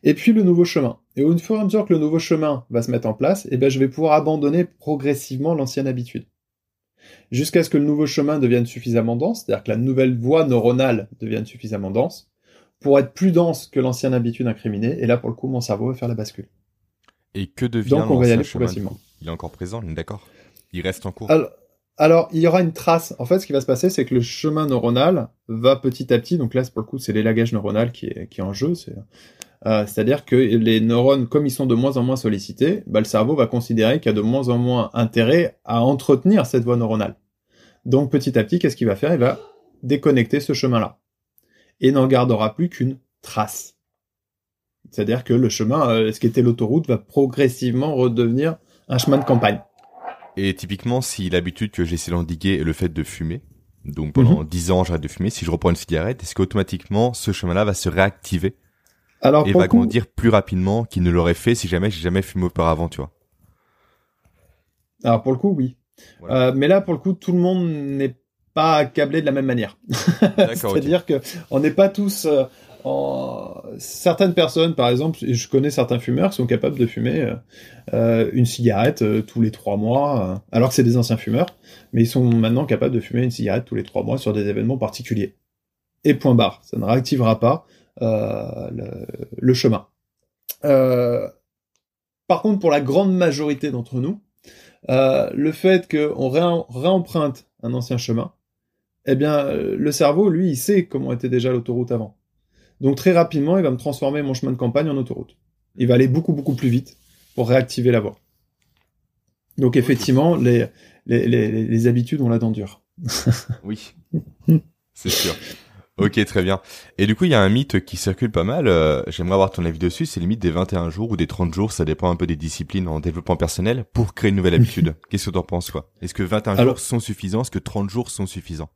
et puis le nouveau chemin. Et au fur et à mesure que le nouveau chemin va se mettre en place, eh ben, je vais pouvoir abandonner progressivement l'ancienne habitude. Jusqu'à ce que le nouveau chemin devienne suffisamment dense, c'est-à-dire que la nouvelle voie neuronale devienne suffisamment dense, pour être plus dense que l'ancienne habitude incriminée, et là, pour le coup, mon cerveau va faire la bascule. Et que devient Donc, on va y aller chemin progressivement. Il est encore présent, d'accord? Il reste en cours? Alors, alors, il y aura une trace. En fait, ce qui va se passer, c'est que le chemin neuronal va petit à petit, donc là, pour le coup, c'est l'élagage neuronal qui est, qui est en jeu, c'est, euh, c'est-à-dire que les neurones, comme ils sont de moins en moins sollicités, bah, le cerveau va considérer qu'il y a de moins en moins intérêt à entretenir cette voie neuronale. Donc, petit à petit, qu'est-ce qu'il va faire? Il va déconnecter ce chemin-là. Et n'en gardera plus qu'une trace. C'est-à-dire que le chemin, euh, ce qui était l'autoroute, va progressivement redevenir un chemin de campagne. Et typiquement, si l'habitude que j'essaie d'endiguer est le fait de fumer, donc pendant 10 ans j'arrête de fumer, si je reprends une cigarette, est-ce qu'automatiquement ce chemin-là va se réactiver? Alors, et va coup, grandir plus rapidement qu'il ne l'aurait fait si jamais j'ai jamais fumé auparavant, tu vois alors pour le coup, oui. Voilà. Euh, mais là, pour le coup, tout le monde n'est pas accablé de la même manière. C'est-à-dire que on n'est pas tous. euh, en... Certaines personnes, par exemple, je connais certains fumeurs qui sont capables de fumer euh, une cigarette tous les trois mois, alors que c'est des anciens fumeurs, mais ils sont maintenant capables de fumer une cigarette tous les trois mois sur des événements particuliers. Et point barre, ça ne réactivera pas le, le chemin. Euh, par contre, pour la grande majorité d'entre nous, euh, le fait qu'on réem- réemprunte un ancien chemin, eh bien, euh, le cerveau, lui, il sait comment était déjà l'autoroute avant. Donc très rapidement, il va me transformer mon chemin de campagne en autoroute. Il va aller beaucoup, beaucoup plus vite pour réactiver la voie. Donc effectivement, les, les, les, les habitudes, on la dent dure. Oui, c'est sûr. Ok, très bien. Et du coup, il y a un mythe qui circule pas mal. euh, J'aimerais avoir ton avis dessus. C'est le mythe des 21 jours ou des 30 jours. Ça dépend un peu des disciplines en développement personnel pour créer une nouvelle habitude. Qu'est-ce que t'en penses, toi? Est-ce que 21 Alors- jours sont suffisants? Est-ce que 30 jours sont suffisants?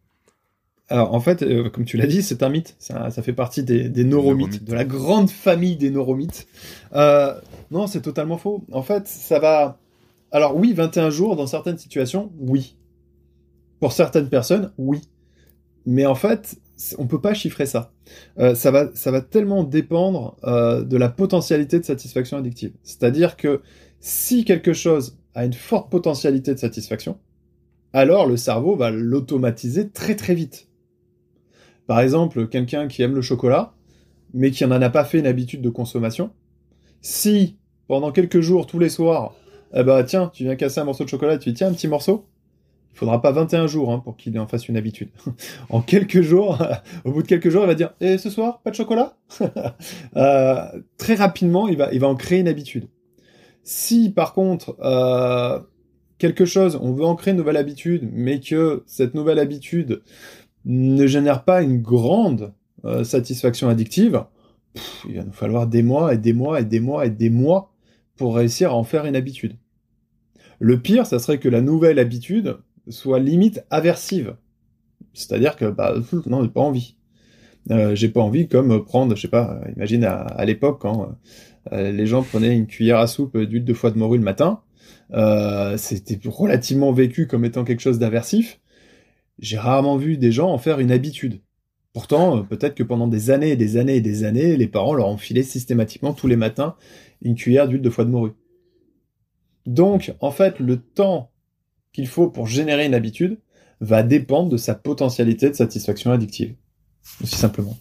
Alors en fait, euh, comme tu l'as dit, c'est un mythe. Ça, ça fait partie des, des neuromythes, Neuromythes. de la grande famille des neuromythes. Euh, non, c'est totalement faux. En fait, ça va. Alors oui, 21 jours dans certaines situations, oui. Pour certaines personnes, oui. Mais en fait, on peut pas chiffrer ça. Euh, ça va, tellement dépendre euh, de la potentialité de satisfaction addictive. C'est-à-dire que si quelque chose a une forte potentialité de satisfaction, alors le cerveau va l'automatiser très très vite. Par exemple, quelqu'un qui aime le chocolat, mais qui n'en a pas fait une habitude de consommation, si pendant quelques jours, tous les soirs, eh ben tiens, tu viens casser un morceau de chocolat, tu dis tiens un petit morceau, il faudra pas 21 jours hein, pour qu'il en fasse une habitude. en quelques jours, au bout de quelques jours, il va dire et ce soir, pas de chocolat? Euh, Très rapidement, il va, il va en créer une habitude. Si par contre, euh, quelque chose, on veut en créer une nouvelle habitude, mais que cette nouvelle habitude ne génère pas une grande euh, satisfaction addictive, il va nous falloir des mois et des mois et des mois et des mois pour réussir à en faire une habitude. Le pire, ça serait que la nouvelle habitude soit limite aversive. C'est-à-dire que, bah, non, j'ai pas envie. Euh, j'ai pas envie comme prendre, je sais pas, euh, imagine à, à l'époque quand euh, les gens prenaient une cuillère à soupe d'huile de foie de morue le matin, euh, c'était relativement vécu comme étant quelque chose d'aversif. J'ai rarement vu des gens en faire une habitude. Pourtant, euh, peut-être que pendant des années et des années et des années, les parents leur ont filé systématiquement tous les matins une cuillère d'huile de foie de morue. Donc, en fait, le temps qu'il faut pour générer une habitude va dépendre de sa potentialité de satisfaction addictive. Aussi simplement.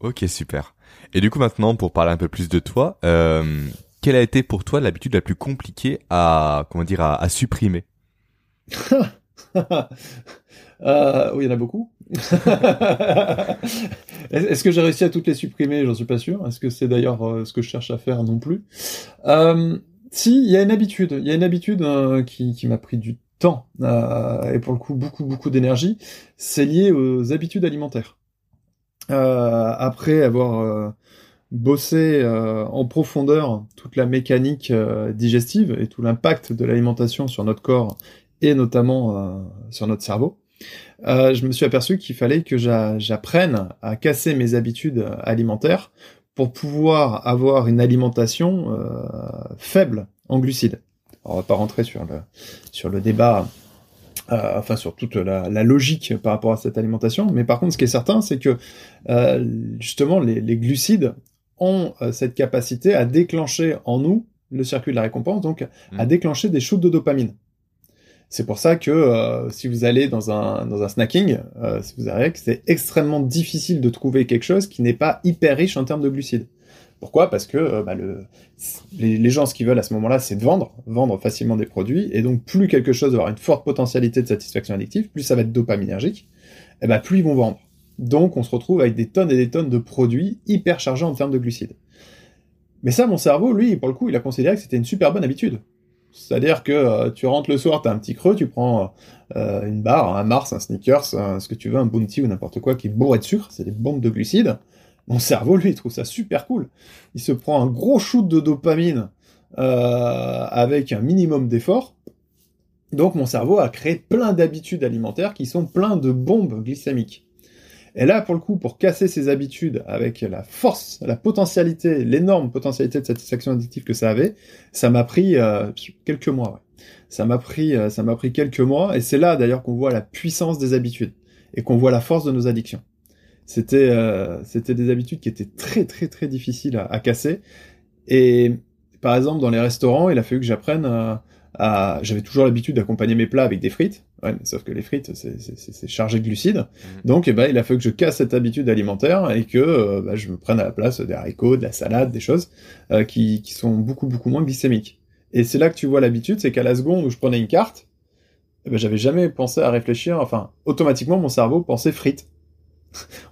Ok, super. Et du coup, maintenant, pour parler un peu plus de toi, euh, quelle a été pour toi l'habitude la plus compliquée à, comment dire, à, à supprimer? Euh, oui, il y en a beaucoup. Est-ce que j'ai réussi à toutes les supprimer? J'en suis pas sûr. Est-ce que c'est d'ailleurs euh, ce que je cherche à faire non plus? Euh, Si, il y a une habitude. Il y a une habitude euh, qui, qui m'a pris du temps euh, et pour le coup beaucoup beaucoup d'énergie. C'est lié aux habitudes alimentaires. Euh, après avoir euh, bossé en profondeur toute la mécanique digestive et tout l'impact de l'alimentation sur notre corps et notamment sur notre cerveau, euh, je me suis aperçu qu'il fallait que j'a- j'apprenne à casser mes habitudes alimentaires pour pouvoir avoir une alimentation euh, faible en glucides. On va pas rentrer sur le, sur le débat Euh, enfin sur toute la, logique par rapport à cette alimentation. Mais par contre, ce qui est certain, c'est que euh, justement les, glucides ont euh, cette capacité à déclencher en nous le circuit de la récompense, donc à mmh. déclencher des shoots de dopamine. C'est pour ça que si vous allez dans un, dans un snacking, si vous que c'est extrêmement difficile de trouver quelque chose qui n'est pas hyper riche en termes de glucides. Pourquoi? Parce que euh, bah, le, les, gens, ce qu'ils veulent à ce moment-là, c'est de vendre, vendre facilement des produits, et donc plus quelque chose va avoir une forte potentialité de satisfaction addictive, plus ça va être dopaminergique, et bah, plus ils vont vendre. Donc on se retrouve avec des tonnes et des tonnes de produits hyper chargés en termes de glucides. Mais ça, mon cerveau, lui, pour le coup, il a considéré que c'était une super bonne habitude. C'est-à-dire que euh, tu rentres le soir, tu as un petit creux, tu prends euh, une barre, un Mars, un Snickers, ce que tu veux, un Bounty ou n'importe quoi qui est de sucre, c'est des bombes de glucides. Mon cerveau, lui, il trouve ça super cool. Il se prend un gros shoot de dopamine euh, avec un minimum d'effort. Donc mon cerveau a créé plein d'habitudes alimentaires qui sont plein de bombes glycémiques. Et là, pour le coup, pour casser ces habitudes avec la force, la potentialité, l'énorme potentialité de satisfaction addictive que ça avait, ça m'a pris euh, quelques mois. Ça m'a pris, euh, ça m'a pris quelques mois, et c'est là d'ailleurs qu'on voit la puissance des habitudes et qu'on voit la force de nos addictions. C'était euh, c'était des habitudes qui étaient très très très difficiles à, casser. Et par exemple dans les restaurants, il a fallu que j'apprenne à, j'avais toujours l'habitude d'accompagner mes plats avec des frites. Ouais, sauf que les frites c'est chargé de glucides. Mhm. Donc eh ben il a fallu que je casse cette habitude alimentaire et que euh, bah, je me prenne à la place des haricots, de la salade, des choses euh, qui, qui sont beaucoup beaucoup moins glycémiques. Et c'est là que tu vois l'habitude, c'est qu'à la seconde où je prenais une carte, eh ben, j'avais jamais pensé à réfléchir. Enfin, automatiquement mon cerveau pensait frites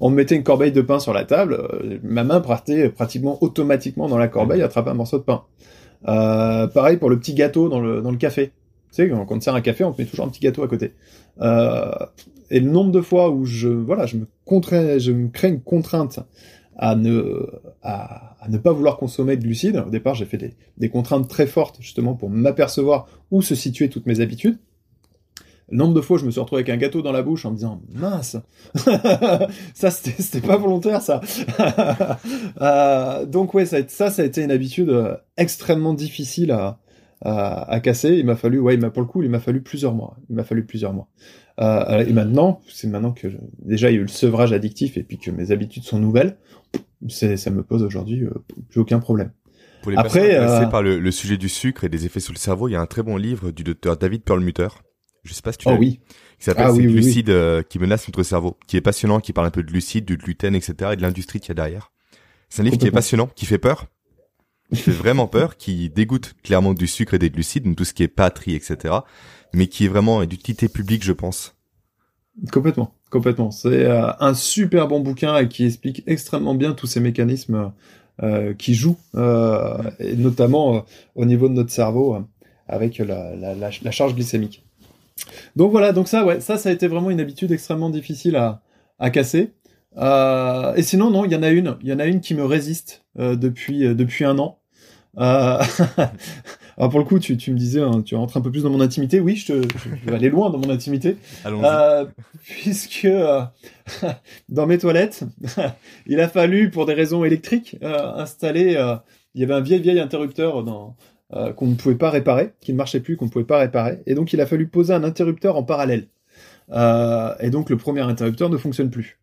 on me mettait une corbeille de pain sur la table, euh, ma main partait pratiquement automatiquement dans la corbeille, mmh. attraper un morceau de pain. Euh, pareil pour le petit gâteau dans le, dans le café. Tu sais, quand on sert un café, on met toujours un petit gâteau à côté. Euh, et le nombre de fois où je, voilà, je me, contrains, je me crée une contrainte à ne, à, ne pas vouloir consommer de glucides. Au départ, j'ai fait des contraintes très fortes, justement, pour m'apercevoir où se situaient toutes mes habitudes. Nombre de fois je me suis retrouvé avec un gâteau dans la bouche en me disant mince, ça c'était pas volontaire ça. euh, donc ouais, ça, ça, ça a été une habitude euh, extrêmement difficile à, à, à casser. Il m'a fallu, ouais, il m'a pour le coup, il m'a fallu plusieurs mois. Il m'a fallu plusieurs mois. Euh, et maintenant, c'est maintenant que déjà il y a eu le sevrage addictif et puis que mes habitudes sont nouvelles, ça me pose aujourd'hui euh, plus aucun problème. Pour les Après, personnes euh, par le, le, sujet du sucre et des effets sur le cerveau, il y a un très bon livre du docteur David Perlmutter je sais pas si tu oh, oui. qui s'appelle ah, oui, euh, qui menace notre cerveau, qui est passionnant, qui parle un peu de lucide, du gluten, etc. et de l'industrie qu'il y a derrière. C'est un livre qui est passionnant, qui fait peur, qui fait vraiment peur, qui dégoûte clairement du sucre et des glucides, donc tout ce qui est patrie, etc. Mais qui est vraiment d'utilité publique, je pense. Complètement, complètement. C'est euh, un super bon bouquin et qui explique extrêmement bien tous ces mécanismes euh, qui jouent, euh, et notamment au niveau de notre cerveau avec la, la, la charge glycémique. Donc voilà, donc ça, ouais, ça, ça a été vraiment une habitude extrêmement difficile à, à casser. Euh, et sinon, non, il y en a une, il y en a une qui me résiste euh, depuis euh, depuis un an. Alors pour le coup, tu, tu me disais, hein, tu rentres un peu plus dans mon intimité. Oui, je, te, je vais aller loin dans mon intimité, puisque dans mes toilettes, il a fallu, pour des raisons électriques, installer. il y avait un vieil vieil interrupteur dans euh, qu'on ne pouvait pas réparer, qui ne marchait plus, qu'on ne pouvait pas réparer. Et donc il a fallu poser un interrupteur en parallèle. Euh, et donc le premier interrupteur ne fonctionne plus.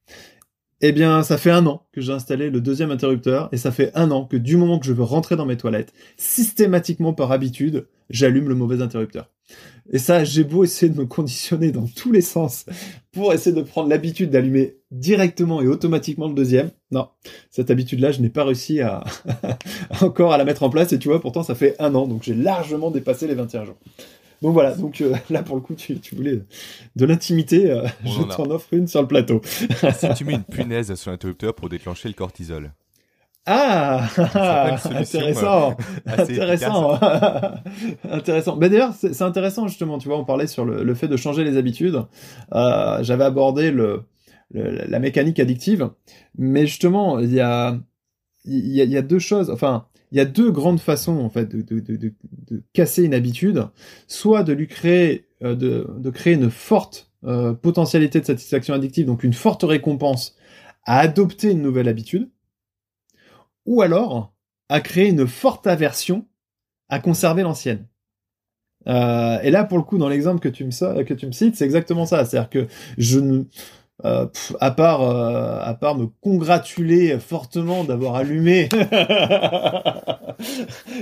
Eh bien, ça fait un an que j'ai installé le deuxième interrupteur, et ça fait un an que du moment que je veux rentrer dans mes toilettes, systématiquement par habitude, j'allume le mauvais interrupteur. Et ça, j'ai beau essayer de me conditionner dans tous les sens pour essayer de prendre l'habitude d'allumer directement et automatiquement le deuxième. Non, cette habitude-là, je n'ai pas réussi à encore à la mettre en place. Et tu vois, pourtant, ça fait un an, donc j'ai largement dépassé les 21 jours. Donc voilà, donc euh, là pour le coup, tu, voulais de l'intimité, euh, je t'en offre une sur le plateau. si tu mets une punaise sur l'interrupteur pour déclencher le cortisol. Ah, intéressant, euh, intéressant, intéressant. Mais d'ailleurs, c'est intéressant justement. Tu vois, on parlait sur le, fait de changer les habitudes. Euh, J'avais abordé le, la mécanique addictive, mais justement, il y a, il y a, il y a deux choses. Enfin, il y a deux grandes façons en fait de, casser une habitude, soit de lui créer, euh, de, de créer une forte euh, potentialité de satisfaction addictive, donc une forte récompense à adopter une nouvelle habitude ou alors à créer une forte aversion à conserver l'ancienne. Euh, et là, pour le coup, dans l'exemple que tu me que tu me cites, c'est exactement ça. C'est-à-dire que je ne euh, à part euh, à part me congratuler fortement d'avoir allumé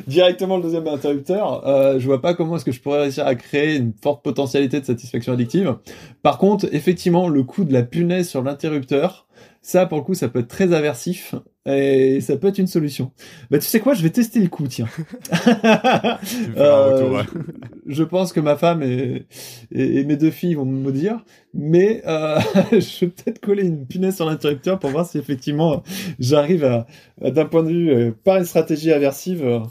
directement le deuxième interrupteur, euh, je vois pas comment est-ce que je pourrais réussir à créer une forte potentialité de satisfaction addictive. Par contre, effectivement, le coup de la punaise sur l'interrupteur, ça, pour le coup, ça peut être très aversif et ça peut être une solution. Bah, tu sais quoi, je vais tester le coup, tiens. euh, je, pense que ma femme et, et, mes deux filles vont me dire, mais euh, je vais peut-être coller une punaise sur l'interrupteur pour voir si effectivement j'arrive à, d'un point de vue euh, par une stratégie aversive,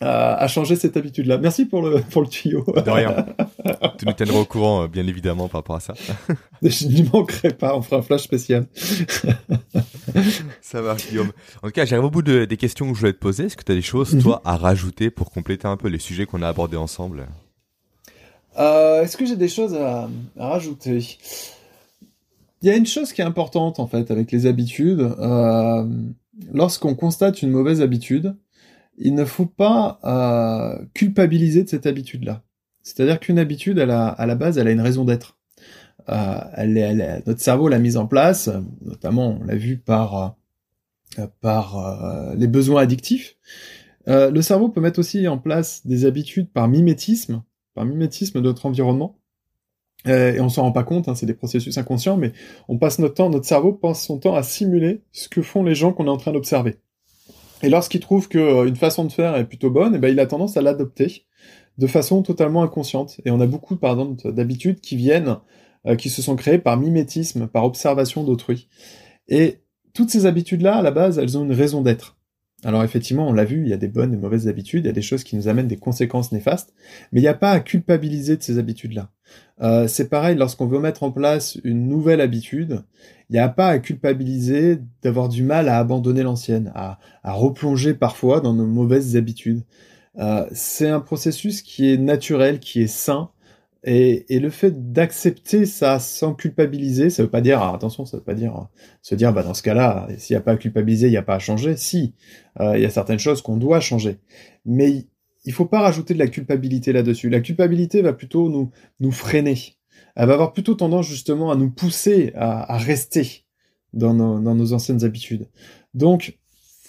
à, changer cette habitude-là. Merci pour le, pour le tuyau. De rien. tu nous tiendras au courant, euh, bien évidemment, par rapport à ça. Je n'y manquerai pas, on fera un flash spécial. ça marche, Guillaume. En tout cas, j'arrive au bout de, des questions que je voulais te poser. Est-ce que tu as des choses, toi, mhm. à rajouter pour compléter un peu les sujets qu'on a abordés ensemble? Euh, Est-ce que j'ai des choses à, à, rajouter? Il y a une chose qui est importante, en fait, avec les habitudes. Euh, Lorsqu'on constate une mauvaise habitude, il ne faut pas euh, culpabiliser de cette habitude-là. C'est-à-dire qu'une habitude, elle a, à la base, elle a une raison d'être. Euh, elle, elle, notre cerveau l'a mise en place, notamment, on l'a vu par euh, par euh, les besoins addictifs. Euh, le cerveau peut mettre aussi en place des habitudes par mimétisme, par mimétisme de notre environnement. et on s'en rend pas compte, hein, c'est des processus inconscients, mais on passe notre temps, notre cerveau passe son temps à simuler ce que font les gens qu'on est en train d'observer. Et lorsqu'il trouve qu'une euh, façon de faire est plutôt bonne, eh ben il a tendance à l'adopter de façon totalement inconsciente. Et on a beaucoup, d'habitudes qui viennent, euh, qui se sont créées par mimétisme, par observation d'autrui. Et toutes ces habitudes-là, à la base, elles ont une raison d'être. Alors effectivement, on l'a vu, il y a des bonnes et mauvaises habitudes, il y a des choses qui nous amènent des conséquences néfastes, mais il n'y a pas à culpabiliser de ces habitudes-là. Euh, c'est pareil, lorsqu'on veut mettre en place une nouvelle habitude, il n'y a pas à culpabiliser d'avoir du mal à abandonner l'ancienne, à, replonger parfois dans nos mauvaises habitudes. Euh, c'est un processus qui est naturel, qui est sain, et, le fait d'accepter ça sans culpabiliser, ça veut pas dire, ah, attention, ça veut pas dire euh, se dire, bah dans ce cas-là, s'il n'y a pas à culpabiliser, il n'y a pas à changer. Si, euh, il y a certaines choses qu'on doit changer, mais il faut pas rajouter de la culpabilité là-dessus. La culpabilité va plutôt nous nous freiner. Elle va avoir plutôt tendance justement à nous pousser à, rester dans nos, dans nos anciennes habitudes. Donc,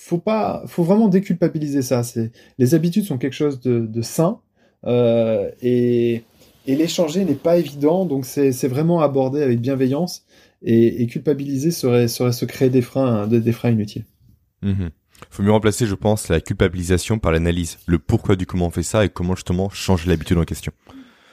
faut pas, faut vraiment déculpabiliser ça. C'est les habitudes sont quelque chose de, de sain euh, et et l'échanger n'est pas évident, donc c'est vraiment abordé avec bienveillance et, culpabiliser serait, serait se créer des freins, des, freins inutiles. Il mhm. Faut mieux remplacer, je pense, la culpabilisation par l'analyse, le pourquoi du comment on fait ça et comment justement changer l'habitude en question.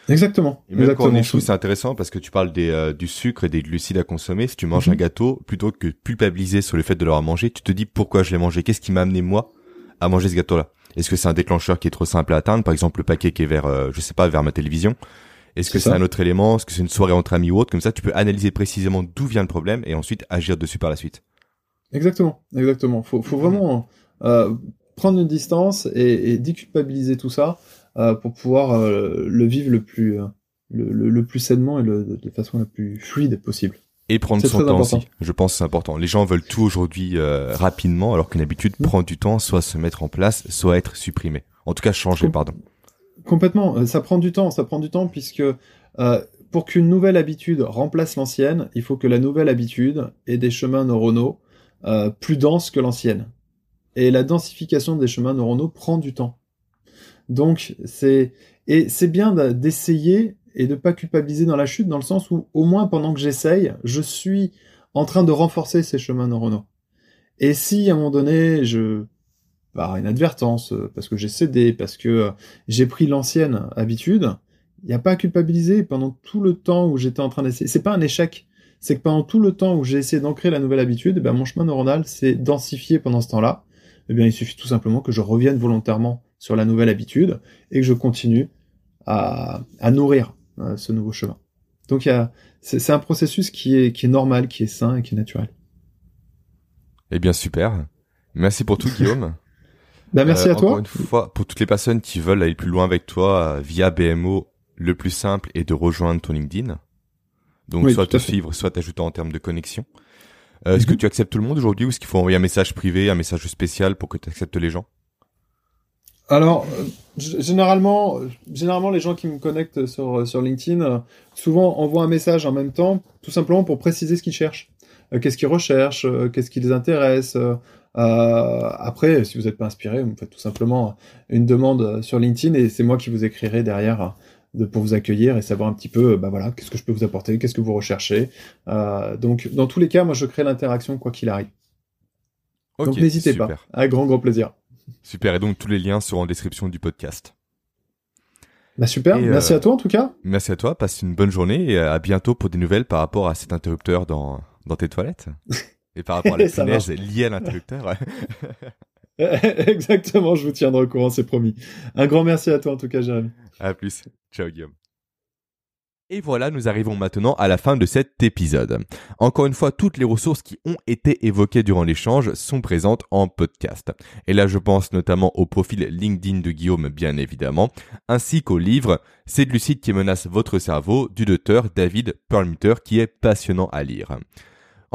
Exactement. Et même quand on échoue, c'est intéressant parce que tu parles des, euh, du sucre et des glucides à consommer. Si tu manges un mhm. gâteau, plutôt que culpabiliser sur le fait de l'avoir mangé, tu te dis pourquoi je l'ai mangé, qu'est-ce qui m'a amené moi à manger ce gâteau-là? Est-ce que c'est un déclencheur qui est trop simple à atteindre, par exemple le paquet qui est vers, euh, je sais pas, vers ma télévision Est-ce que c'est un autre élément? Est-ce que c'est une soirée entre amis ou autre? Comme ça, tu peux analyser précisément d'où vient le problème et ensuite agir dessus par la suite. Exactement, exactement. Faut, faut vraiment euh, prendre une distance et, et déculpabiliser tout ça pour pouvoir euh, le vivre le plus, euh, le, le, plus sainement et le, de façon la plus fluide possible. Et prendre son temps aussi. Je pense que c'est important. Les gens veulent tout aujourd'hui euh, rapidement, alors qu'une habitude prend du temps, soit se mettre en place, soit être supprimée. En tout cas, changer, pardon. Complètement. Euh, ça prend du temps. Ça prend du temps puisque euh, pour qu'une nouvelle habitude remplace l'ancienne, il faut que la nouvelle habitude ait des chemins neuronaux euh, plus denses que l'ancienne. Et la densification des chemins neuronaux prend du temps. Donc c'est et c'est bien d'essayer et de pas culpabiliser dans la chute, dans le sens où au moins pendant que j'essaye, je suis en train de renforcer ces chemins neuronaux. Et si à un moment donné, je par inadvertance, parce que j'ai cédé, parce que j'ai pris l'ancienne habitude, il n'y a pas à culpabiliser pendant tout le temps où j'étais en train d'essayer. C'est pas un échec, c'est que pendant tout le temps où j'ai essayé d'ancrer la nouvelle habitude, eh ben mon chemin neuronal s'est densifié pendant ce temps-là. Eh bien, il suffit tout simplement que je revienne volontairement sur la nouvelle habitude et que je continue à, à nourrir euh, ce nouveau chemin. Donc c'est un processus qui est, qui est normal, qui est sain et qui est naturel. Eh bien super. Merci pour tout Guillaume. bah, merci à euh, toi. Encore une fois, pour toutes les personnes qui veulent aller plus loin avec toi euh, via BMO, le plus simple est de rejoindre ton LinkedIn. Donc soit te suivre, soit t'ajouter en termes de connexion. Est-ce que mhm. tu acceptes tout le monde aujourd'hui ou est-ce qu'il faut envoyer un message privé, un message spécial pour que tu acceptes les gens? Alors, euh, généralement, généralement, les gens qui me connectent sur, sur LinkedIn, euh, souvent envoient un message en même temps, tout simplement pour préciser ce qu'ils cherchent. Euh, qu'est-ce qu'ils recherchent, qu'est-ce qui les intéresse. après, si vous n'êtes pas inspiré, vous faites tout simplement une demande sur LinkedIn et c'est moi qui vous écrirai derrière de, pour vous accueillir et savoir un petit peu, bah voilà, qu'est-ce que je peux vous apporter, qu'est-ce que vous recherchez. donc, dans tous les cas, moi, je crée l'interaction quoi qu'il arrive. donc, n'hésitez pas. Avec grand, grand plaisir. Super, et donc tous les liens seront en description du podcast. Bah super, merci euh, à toi en tout cas. Merci à toi, passe une bonne journée et à bientôt pour des nouvelles par rapport à cet interrupteur dans, dans tes toilettes. Et par rapport à la punaise liée à l'interrupteur. Exactement, je vous tiendrai au courant, c'est promis. Un grand merci à toi en tout cas, Jérémy. À plus. Ciao Guillaume. Et voilà, nous arrivons maintenant à la fin de cet épisode. Encore une fois, toutes les ressources qui ont été évoquées durant l'échange sont présentes en podcast. Et là, je pense notamment au profil LinkedIn de Guillaume, bien évidemment, ainsi qu'au livre C'est de lucide qui menace votre cerveau du docteur David Perlmutter qui est passionnant à lire.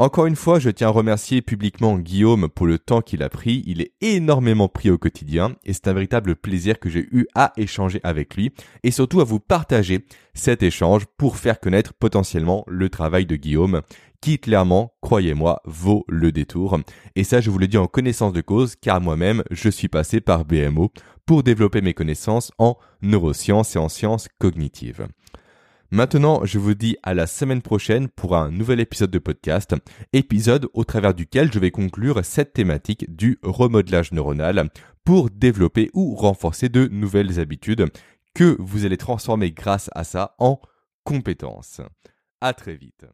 Encore une fois, je tiens à remercier publiquement Guillaume pour le temps qu'il a pris. Il est énormément pris au quotidien et c'est un véritable plaisir que j'ai eu à échanger avec lui et surtout à vous partager cet échange pour faire connaître potentiellement le travail de Guillaume qui clairement, croyez-moi, vaut le détour. Et ça, je vous le dis en connaissance de cause car moi-même, je suis passé par BMO pour développer mes connaissances en neurosciences et en sciences cognitives. Maintenant, je vous dis à la semaine prochaine pour un nouvel épisode de podcast, épisode au travers duquel je vais conclure cette thématique du remodelage neuronal pour développer ou renforcer de nouvelles habitudes que vous allez transformer grâce à ça en compétences. À très vite.